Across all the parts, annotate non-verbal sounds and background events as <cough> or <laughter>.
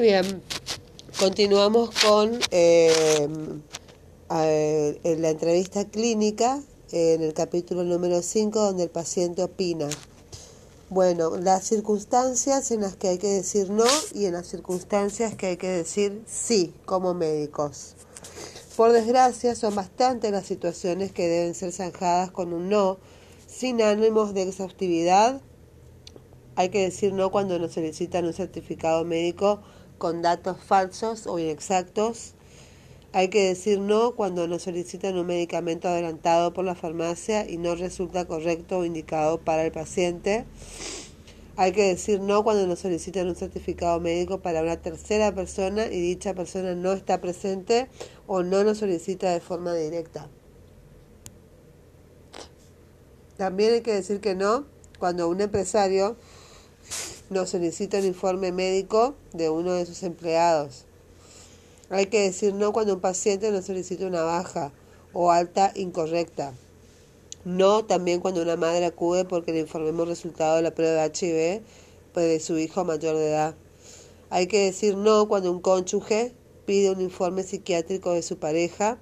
Bien, continuamos con eh, la entrevista clínica en el capítulo número 5 donde el paciente opina. Bueno, las circunstancias en las que hay que decir no y en las circunstancias que hay que decir sí como médicos. Por desgracia, son bastantes las situaciones que deben ser zanjadas con un no, sin ánimos de exhaustividad. Hay que decir no cuando nos solicitan un certificado médico con datos falsos o inexactos. Hay que decir no cuando nos solicitan un medicamento adelantado por la farmacia y no resulta correcto o indicado para el paciente. Hay que decir no cuando nos solicitan un certificado médico para una tercera persona y dicha persona no está presente o no nos solicita de forma directa. También hay que decir que no cuando un empresario nos solicita un informe médico de uno de sus empleados. Hay que decir no cuando un paciente nos solicita una baja o alta incorrecta. No también cuando una madre acude porque le informemos resultado de la prueba de HIV pues, de su hijo mayor de edad. Hay que decir no cuando un cónyuge pide un informe psiquiátrico de su pareja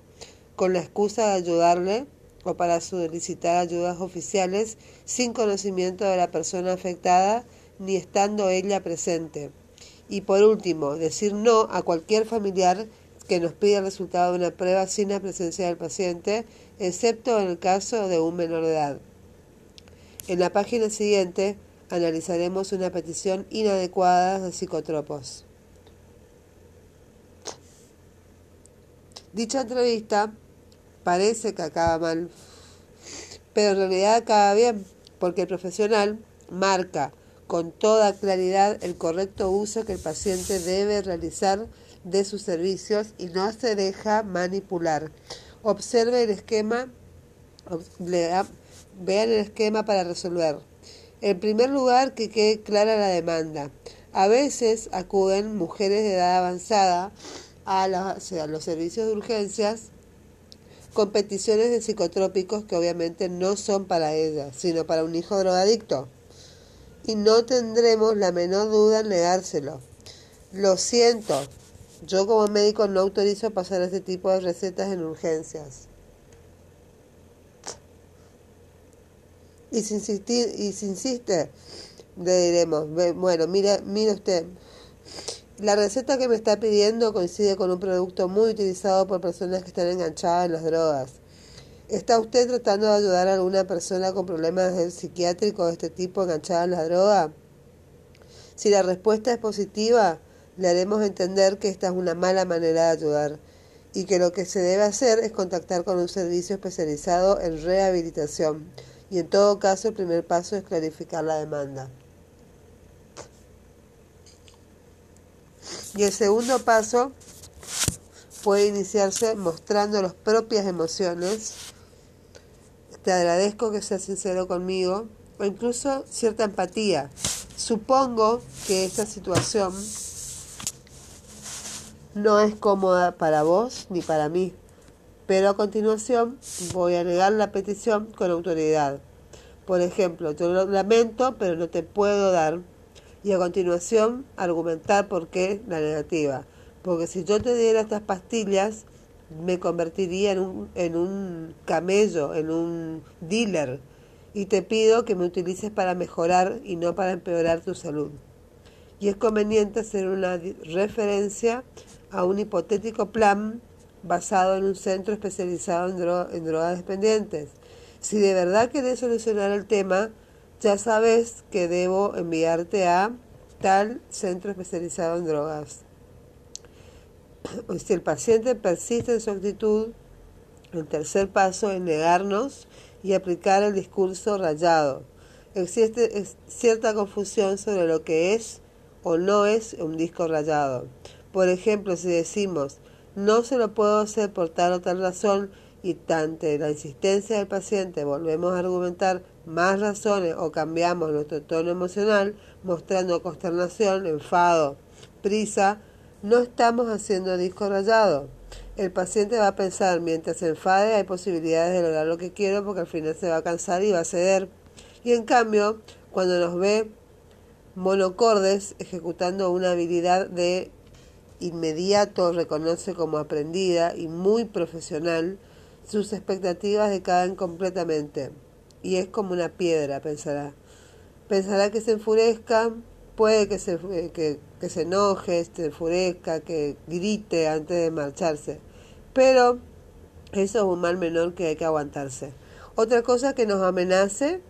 con la excusa de ayudarle o para solicitar ayudas oficiales sin conocimiento de la persona afectada ni estando ella presente. Y por último, decir no a cualquier familiar que nos pida el resultado de una prueba sin la presencia del paciente, excepto en el caso de un menor de edad. En la página siguiente analizaremos una petición inadecuada de psicotropos. Dicha entrevista parece que acaba mal, pero en realidad acaba bien, porque el profesional marca con toda claridad el correcto uso que el paciente debe realizar de sus servicios y no se deja manipular. Observe el esquema, vean el esquema para resolver. En primer lugar, que quede clara la demanda. A veces acuden mujeres de edad avanzada a, a los servicios de urgencias con peticiones de psicotrópicos que obviamente no son para ellas, sino para un hijo drogadicto. Y no tendremos la menor duda en negárselo. Lo siento, yo como médico no autorizo pasar este tipo de recetas en urgencias. Y si, insistir, y si insiste, le diremos, bueno, mira, mire usted, la receta que me está pidiendo coincide con un producto muy utilizado por personas que están enganchadas en las drogas. ¿Está usted tratando de ayudar a alguna persona con problemas psiquiátricos de este tipo enganchada en la droga? Si la respuesta es positiva, le haremos entender que esta es una mala manera de ayudar y que lo que se debe hacer es contactar con un servicio especializado en rehabilitación y en todo caso el primer paso es clarificar la demanda. Y el segundo paso puede iniciarse mostrando las propias emociones. Te agradezco que seas sincero conmigo o incluso cierta empatía. Supongo que esta situación no es cómoda para vos ni para mí, pero a continuación voy a negar la petición con autoridad. Por ejemplo, yo lo lamento, pero no te puedo dar. Y a continuación argumentar por qué la negativa. Porque si yo te diera estas pastillas, me convertiría en un, en un camello, en un dealer. Y te pido que me utilices para mejorar y no para empeorar tu salud. Y es conveniente hacer una referencia a un hipotético plan basado en un centro especializado en, drogas dependientes. Si de verdad querés solucionar el tema, ya sabes que debo enviarte a tal centro especializado en drogas. <coughs> Si el paciente persiste en su actitud, el tercer paso es negarnos y aplicar el discurso rayado. Existe cierta confusión sobre lo que es o no es un disco rayado. Por ejemplo, si decimos, no se lo puedo hacer por tal o tal razón, y ante la insistencia del paciente volvemos a argumentar más razones o cambiamos nuestro tono emocional, mostrando consternación, enfado, prisa, no estamos haciendo disco rayado. El paciente va a pensar, mientras se enfade hay posibilidades de lograr lo que quiero porque al final se va a cansar y va a ceder. Y en cambio, cuando nos ve monocordes ejecutando una habilidad de inmediato reconoce como aprendida y muy profesional, sus expectativas decaen completamente. Y es como una piedra, pensará. Pensará que se enfurezca, puede que se, eh, que, que se enoje, se enfurezca, que grite antes de marcharse. Pero eso es un mal menor que hay que aguantarse. Otra cosa que nos amenace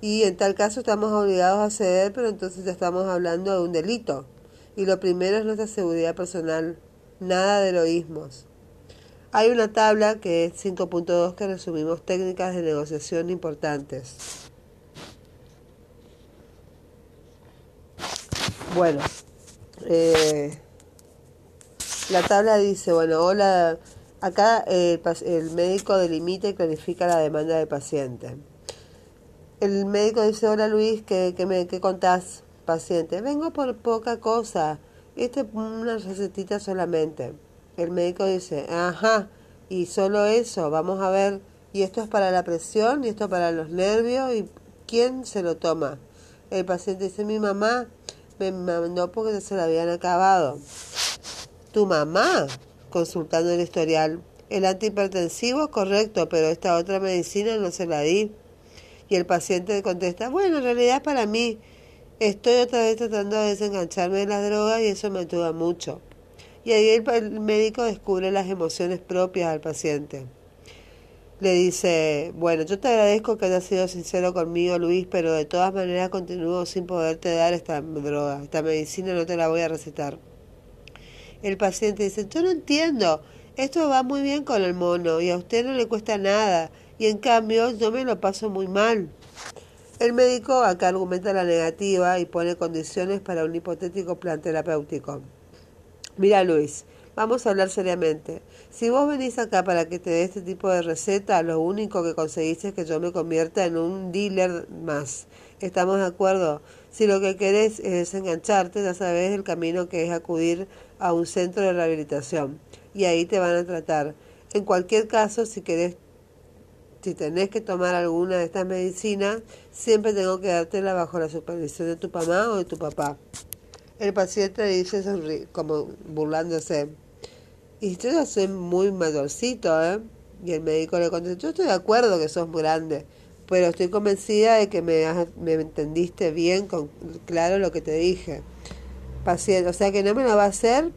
y en tal caso estamos obligados a ceder, pero entonces ya estamos hablando de un delito. Y lo primero es nuestra seguridad personal, nada de heroísmos. Hay una tabla que es 5.2 que resumimos técnicas de negociación importantes. Bueno, eh, la tabla dice, bueno, hola, acá el, el médico delimita y clarifica la demanda del paciente. El médico dice, hola Luis, ¿qué, qué, me, qué contás, paciente? Vengo por poca cosa, esta es una recetita solamente. El médico dice, ajá, y solo eso, vamos a ver, y esto es para la presión, y esto para los nervios, y ¿quién se lo toma? El paciente dice, mi mamá me mandó porque se lo habían acabado. ¿Tu mamá? Consultando el historial. El antihipertensivo, correcto, pero esta otra medicina no se la di. Y el paciente contesta, bueno, en realidad es para mí. Estoy otra vez tratando de desengancharme de las drogas y eso me ayuda mucho. Y ahí el, médico descubre las emociones propias al paciente. Le dice, bueno, yo te agradezco que hayas sido sincero conmigo, Luis, pero de todas maneras continúo sin poderte dar esta droga, esta medicina no te la voy a recetar. El paciente dice, yo no entiendo, esto va muy bien con el mono y a usted no le cuesta nada, y en cambio yo me lo paso muy mal. El médico acá argumenta la negativa y pone condiciones para un hipotético plan terapéutico. Mira Luis, vamos a hablar seriamente. Si vos venís acá para que te dé este tipo de receta, lo único que conseguiste es que yo me convierta en un dealer más. ¿Estamos de acuerdo? Si lo que querés es desengancharte, ya sabes el camino que es acudir a un centro de rehabilitación y ahí te van a tratar. En cualquier caso, si querés, si tenés que tomar alguna de estas medicinas, siempre tengo que dártela bajo la supervisión de tu mamá o de tu papá. El paciente dice como burlándose, y yo ya soy muy mayorcito, ¿eh? Y el médico le contesta, yo estoy de acuerdo que sos muy grande, pero estoy convencida de que me, me entendiste bien, con claro lo que te dije. Paciente, o sea que no me lo va a hacer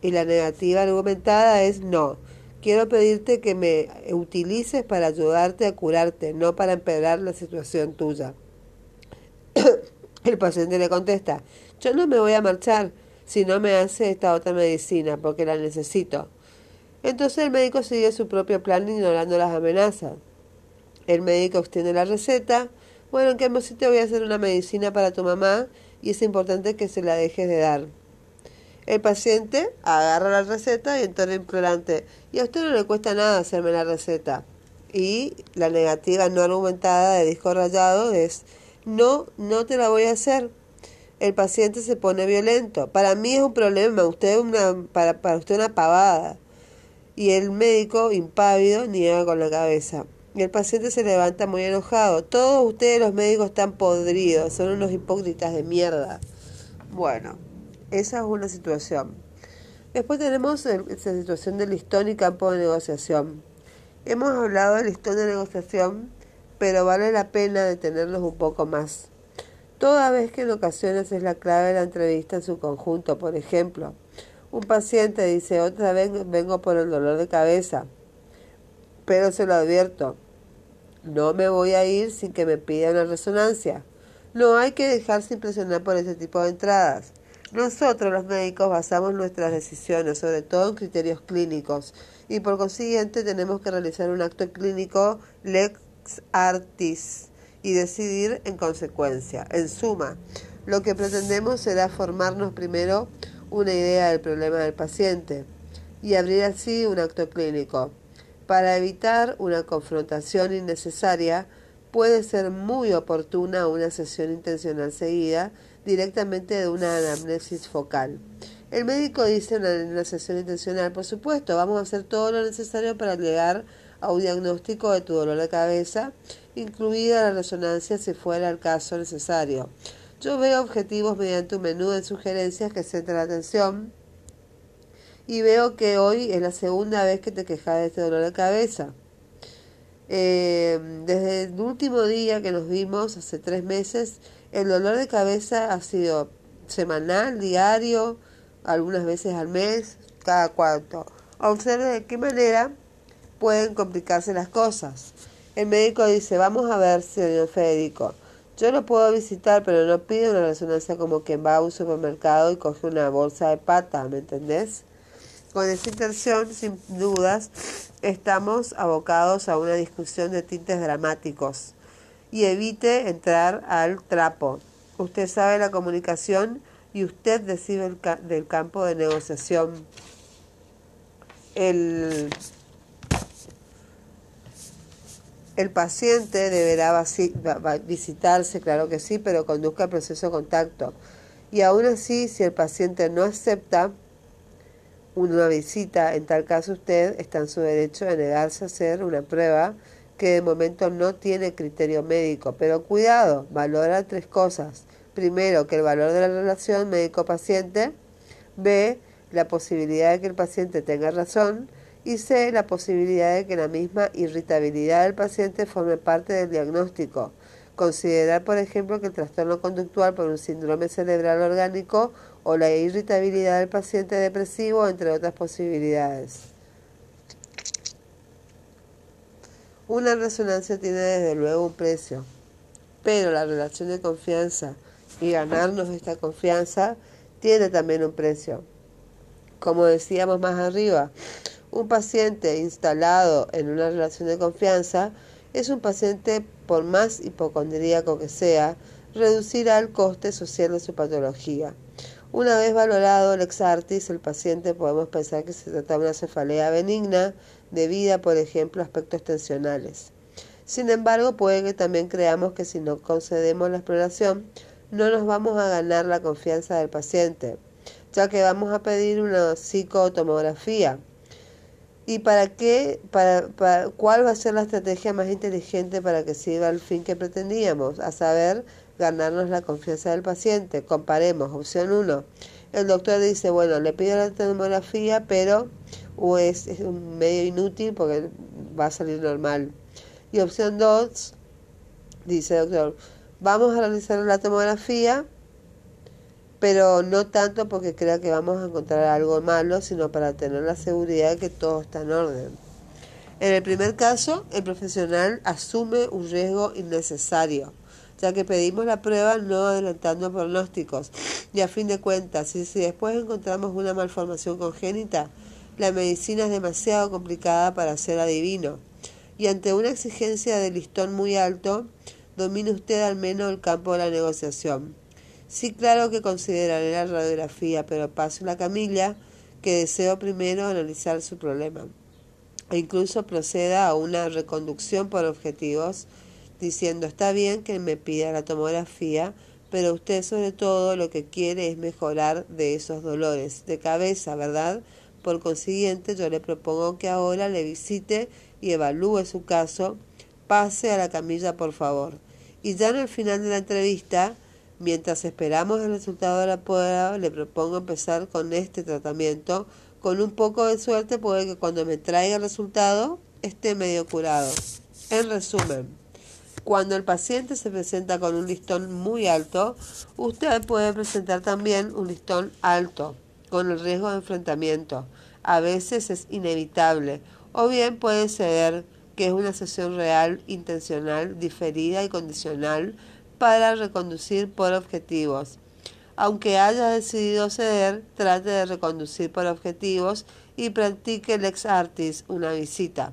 y la negativa argumentada es no. Quiero pedirte que me utilices para ayudarte a curarte, no para empeorar la situación tuya. <coughs> El paciente le contesta, yo no me voy a marchar si no me hace esta otra medicina, porque la necesito. Entonces el médico sigue su propio plan ignorando las amenazas. El médico extiende la receta. Bueno, en qué sí te voy a hacer una medicina para tu mamá y es importante que se la dejes de dar. El paciente agarra la receta y entonces implorante, y a usted no le cuesta nada hacerme la receta. Y la negativa no argumentada de disco rayado es, no, no te la voy a hacer el paciente se pone violento. Para mí es un problema, usted una, para, para usted una pavada. Y el médico, impávido, niega con la cabeza. Y el paciente se levanta muy enojado. Todos ustedes los médicos están podridos, son unos hipócritas de mierda. Bueno, esa es una situación. Después tenemos esa situación del listón y campo de negociación. Hemos hablado del listón de negociación, pero vale la pena detenernos un poco más toda vez que en ocasiones es la clave de la entrevista en su conjunto. Por ejemplo, un paciente dice, otra vez vengo por el dolor de cabeza, pero se lo advierto, no me voy a ir sin que me pida una resonancia. No hay que dejarse impresionar por ese tipo de entradas. Nosotros los médicos basamos nuestras decisiones sobre todo en criterios clínicos y por consiguiente tenemos que realizar un acto clínico lex artis y decidir en consecuencia. En suma, lo que pretendemos será formarnos primero una idea del problema del paciente y abrir así un acto clínico. Para evitar una confrontación innecesaria, puede ser muy oportuna una sesión intencional seguida directamente de una anamnesis focal. El médico dice una sesión intencional, por supuesto, vamos a hacer todo lo necesario para llegar a un diagnóstico de tu dolor de cabeza incluida la resonancia si fuera el caso necesario. Yo veo objetivos mediante un menú de sugerencias que centra la atención y veo que hoy es la segunda vez que te quejas de este dolor de cabeza. Eh, desde el último día que nos vimos, hace tres meses, el dolor de cabeza ha sido semanal, diario, algunas veces al mes, cada cuarto. Observe de qué manera pueden complicarse las cosas. El médico dice, vamos a ver, señor Federico, yo lo puedo visitar, pero no pide una resonancia como quien va a un supermercado y coge una bolsa de pata, ¿me entendés? Con esa intención, sin dudas, estamos abocados a una discusión de tintes dramáticos y evite entrar al trapo. Usted sabe la comunicación y usted decide el del campo de negociación. El, el paciente deberá visitarse, claro que sí, pero conduzca el proceso de contacto. Y aún así, si el paciente no acepta, una visita, en tal caso usted está en su derecho de negarse a hacer una prueba que de momento no tiene criterio médico. Pero cuidado, valora tres cosas. Primero, que el valor de la relación médico-paciente. B, la posibilidad de que el paciente tenga razón. Y C, la posibilidad de que la misma irritabilidad del paciente forme parte del diagnóstico. Considerar, por ejemplo, que el trastorno conductual por un síndrome cerebral orgánico o la irritabilidad del paciente depresivo, entre otras posibilidades. Una resonancia tiene desde luego un precio, pero la relación de confianza y ganarnos esta confianza tiene también un precio. Como decíamos más arriba, un paciente instalado en una relación de confianza es un paciente, por más hipocondríaco que sea, reducirá el coste social de su patología. Una vez valorado el exartis, el paciente podemos pensar que se trata de una cefalea benigna debida, por ejemplo, a aspectos tensionales. Sin embargo, puede que también creamos que si no concedemos la exploración, no nos vamos a ganar la confianza del paciente, ya que vamos a pedir una psicotomografía ¿Y para qué, para, cuál va a ser la estrategia más inteligente para que sirva el fin que pretendíamos? A saber, ganarnos la confianza del paciente. Comparemos. Opción 1. El doctor dice, bueno, le pido la tomografía, pero o es, un medio inútil porque va a salir normal. Y opción 2, dice doctor, vamos a realizar la tomografía, pero no tanto porque crea que vamos a encontrar algo malo, sino para tener la seguridad de que todo está en orden. En el primer caso, el profesional asume un riesgo innecesario, ya que pedimos la prueba no adelantando pronósticos. Y a fin de cuentas, si, después encontramos una malformación congénita, la medicina es demasiado complicada para ser adivino. Y ante una exigencia de listón muy alto, domine usted al menos el campo de la negociación. Sí, claro que consideraré la radiografía, pero paso la camilla que deseo primero analizar su problema. E incluso proceda a una reconducción por objetivos, diciendo está bien que me pida la tomografía, pero usted sobre todo lo que quiere es mejorar de esos dolores de cabeza, ¿verdad? Por consiguiente, yo le propongo que ahora le visite y evalúe su caso. Pase a la camilla, por favor. Y ya en el final de la entrevista, Mientras esperamos el resultado de la prueba, le propongo empezar con este tratamiento. Con un poco de suerte puede que cuando me traiga el resultado esté medio curado. En resumen, cuando el paciente se presenta con un listón muy alto, usted puede presentar también un listón alto, con el riesgo de enfrentamiento. A veces es inevitable, o bien puede ser que es una sesión real, intencional, diferida y condicional para reconducir por objetivos. Aunque haya decidido ceder, trate de reconducir por objetivos y practique el ex artis, una visita.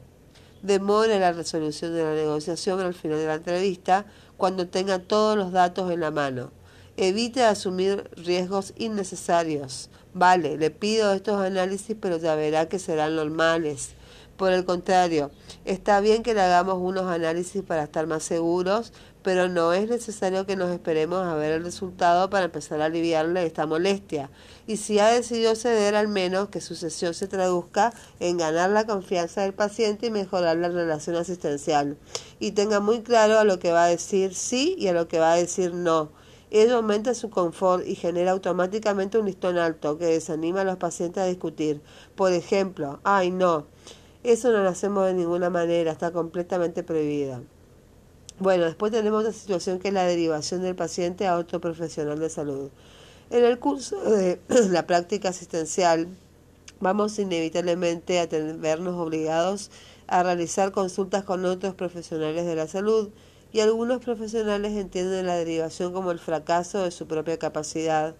Demore la resolución de la negociación al final de la entrevista cuando tenga todos los datos en la mano. Evite asumir riesgos innecesarios. Vale, le pido estos análisis, pero ya verá que serán normales. Por el contrario, está bien que le hagamos unos análisis para estar más seguros, pero no es necesario que nos esperemos a ver el resultado para empezar a aliviarle esta molestia. Y si ha decidido ceder, al menos que su sesión se traduzca en ganar la confianza del paciente y mejorar la relación asistencial. Y tenga muy claro a lo que va a decir sí y a lo que va a decir no. Ello aumenta su confort y genera automáticamente un listón alto que desanima a los pacientes a discutir. Por ejemplo, ay no, eso no lo hacemos de ninguna manera, está completamente prohibida. Bueno, después tenemos otra situación que es la derivación del paciente a otro profesional de salud. En el curso de <clears throat> la práctica asistencial vamos inevitablemente a vernos obligados a realizar consultas con otros profesionales de la salud y algunos profesionales entienden la derivación como el fracaso de su propia capacidad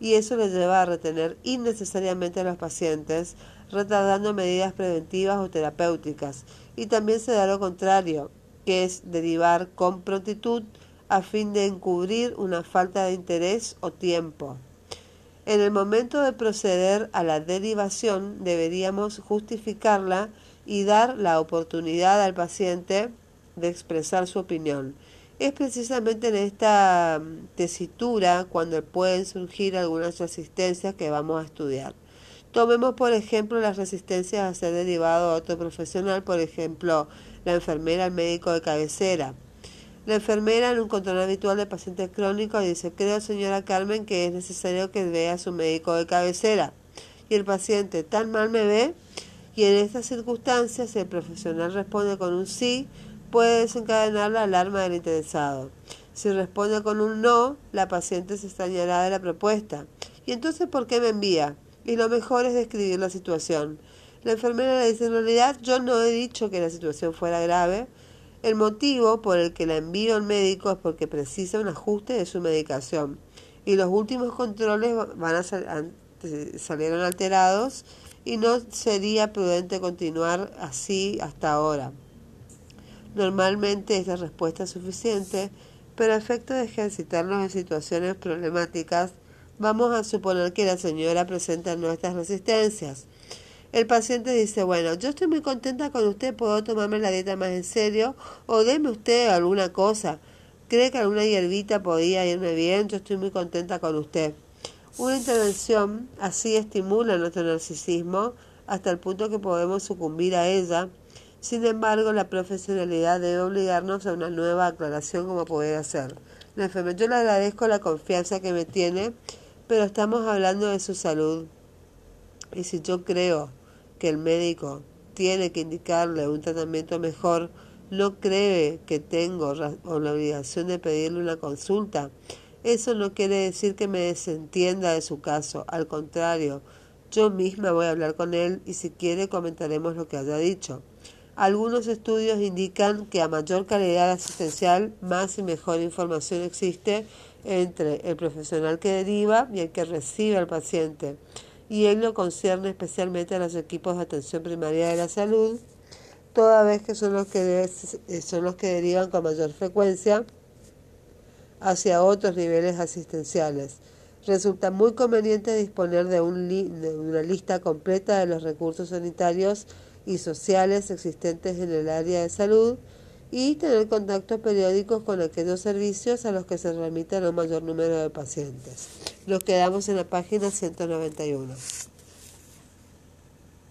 y eso les lleva a retener innecesariamente a los pacientes, retardando medidas preventivas o terapéuticas. Y también se da lo contrario, que es derivar con prontitud a fin de encubrir una falta de interés o tiempo. En el momento de proceder a la derivación deberíamos justificarla y dar la oportunidad al paciente de expresar su opinión. Es precisamente en esta mm, tesitura cuando pueden surgir algunas resistencias que vamos a estudiar. Tomemos, por ejemplo, las resistencias a ser derivado a otro profesional, por ejemplo, la enfermera al médico de cabecera. La enfermera en un control habitual de pacientes crónicos dice, creo señora Carmen que es necesario que vea a su médico de cabecera. Y el paciente tan mal me ve y en estas circunstancias el profesional responde con un sí, puede desencadenar la alarma del interesado. Si responde con un no, la paciente se extrañará de la propuesta. ¿Y entonces por qué me envía? Y lo mejor es describir la situación. La enfermera le dice, en realidad yo no he dicho que la situación fuera grave. El motivo por el que la envío al médico es porque precisa un ajuste de su medicación. Y los últimos controles van a salieron alterados y no sería prudente continuar así hasta ahora. Normalmente es la respuesta suficiente, pero a efecto de ejercitarnos en situaciones problemáticas, vamos a suponer que la señora presenta nuestras resistencias. El paciente dice, bueno, yo estoy muy contenta con usted, puedo tomarme la dieta más en serio, o deme usted alguna cosa. ¿Cree que alguna hierbita podía irme bien? Yo estoy muy contenta con usted. Una intervención así estimula nuestro narcisismo hasta el punto que podemos sucumbir a ella sin embargo, la profesionalidad debe obligarnos a una nueva aclaración como poder hacer. La enfermera, yo le agradezco la confianza que me tiene, pero estamos hablando de su salud. Y si yo creo que el médico tiene que indicarle un tratamiento mejor, no cree que tengo la obligación de pedirle una consulta. Eso no quiere decir que me desentienda de su caso. Al contrario, yo misma voy a hablar con él y si quiere comentaremos lo que haya dicho. Algunos estudios indican que a mayor calidad asistencial, más y mejor información existe entre el profesional que deriva y el que recibe al paciente. Y ello concierne especialmente a los equipos de atención primaria de la salud, toda vez que son los que, son los que derivan con mayor frecuencia hacia otros niveles asistenciales. Resulta muy conveniente disponer de, un de una lista completa de los recursos sanitarios y sociales existentes en el área de salud y tener contactos periódicos con aquellos servicios a los que se remiten un mayor número de pacientes. Nos quedamos en la página 191.